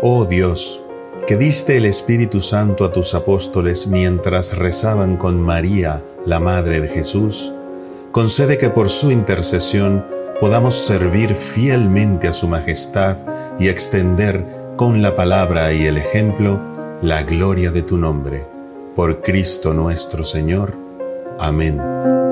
Oh Dios, que diste el Espíritu Santo a tus apóstoles mientras rezaban con María, la Madre de Jesús, concede que por su intercesión podamos servir fielmente a su majestad y extender con la palabra y el ejemplo la gloria de tu nombre. Por Cristo nuestro Señor. Amén.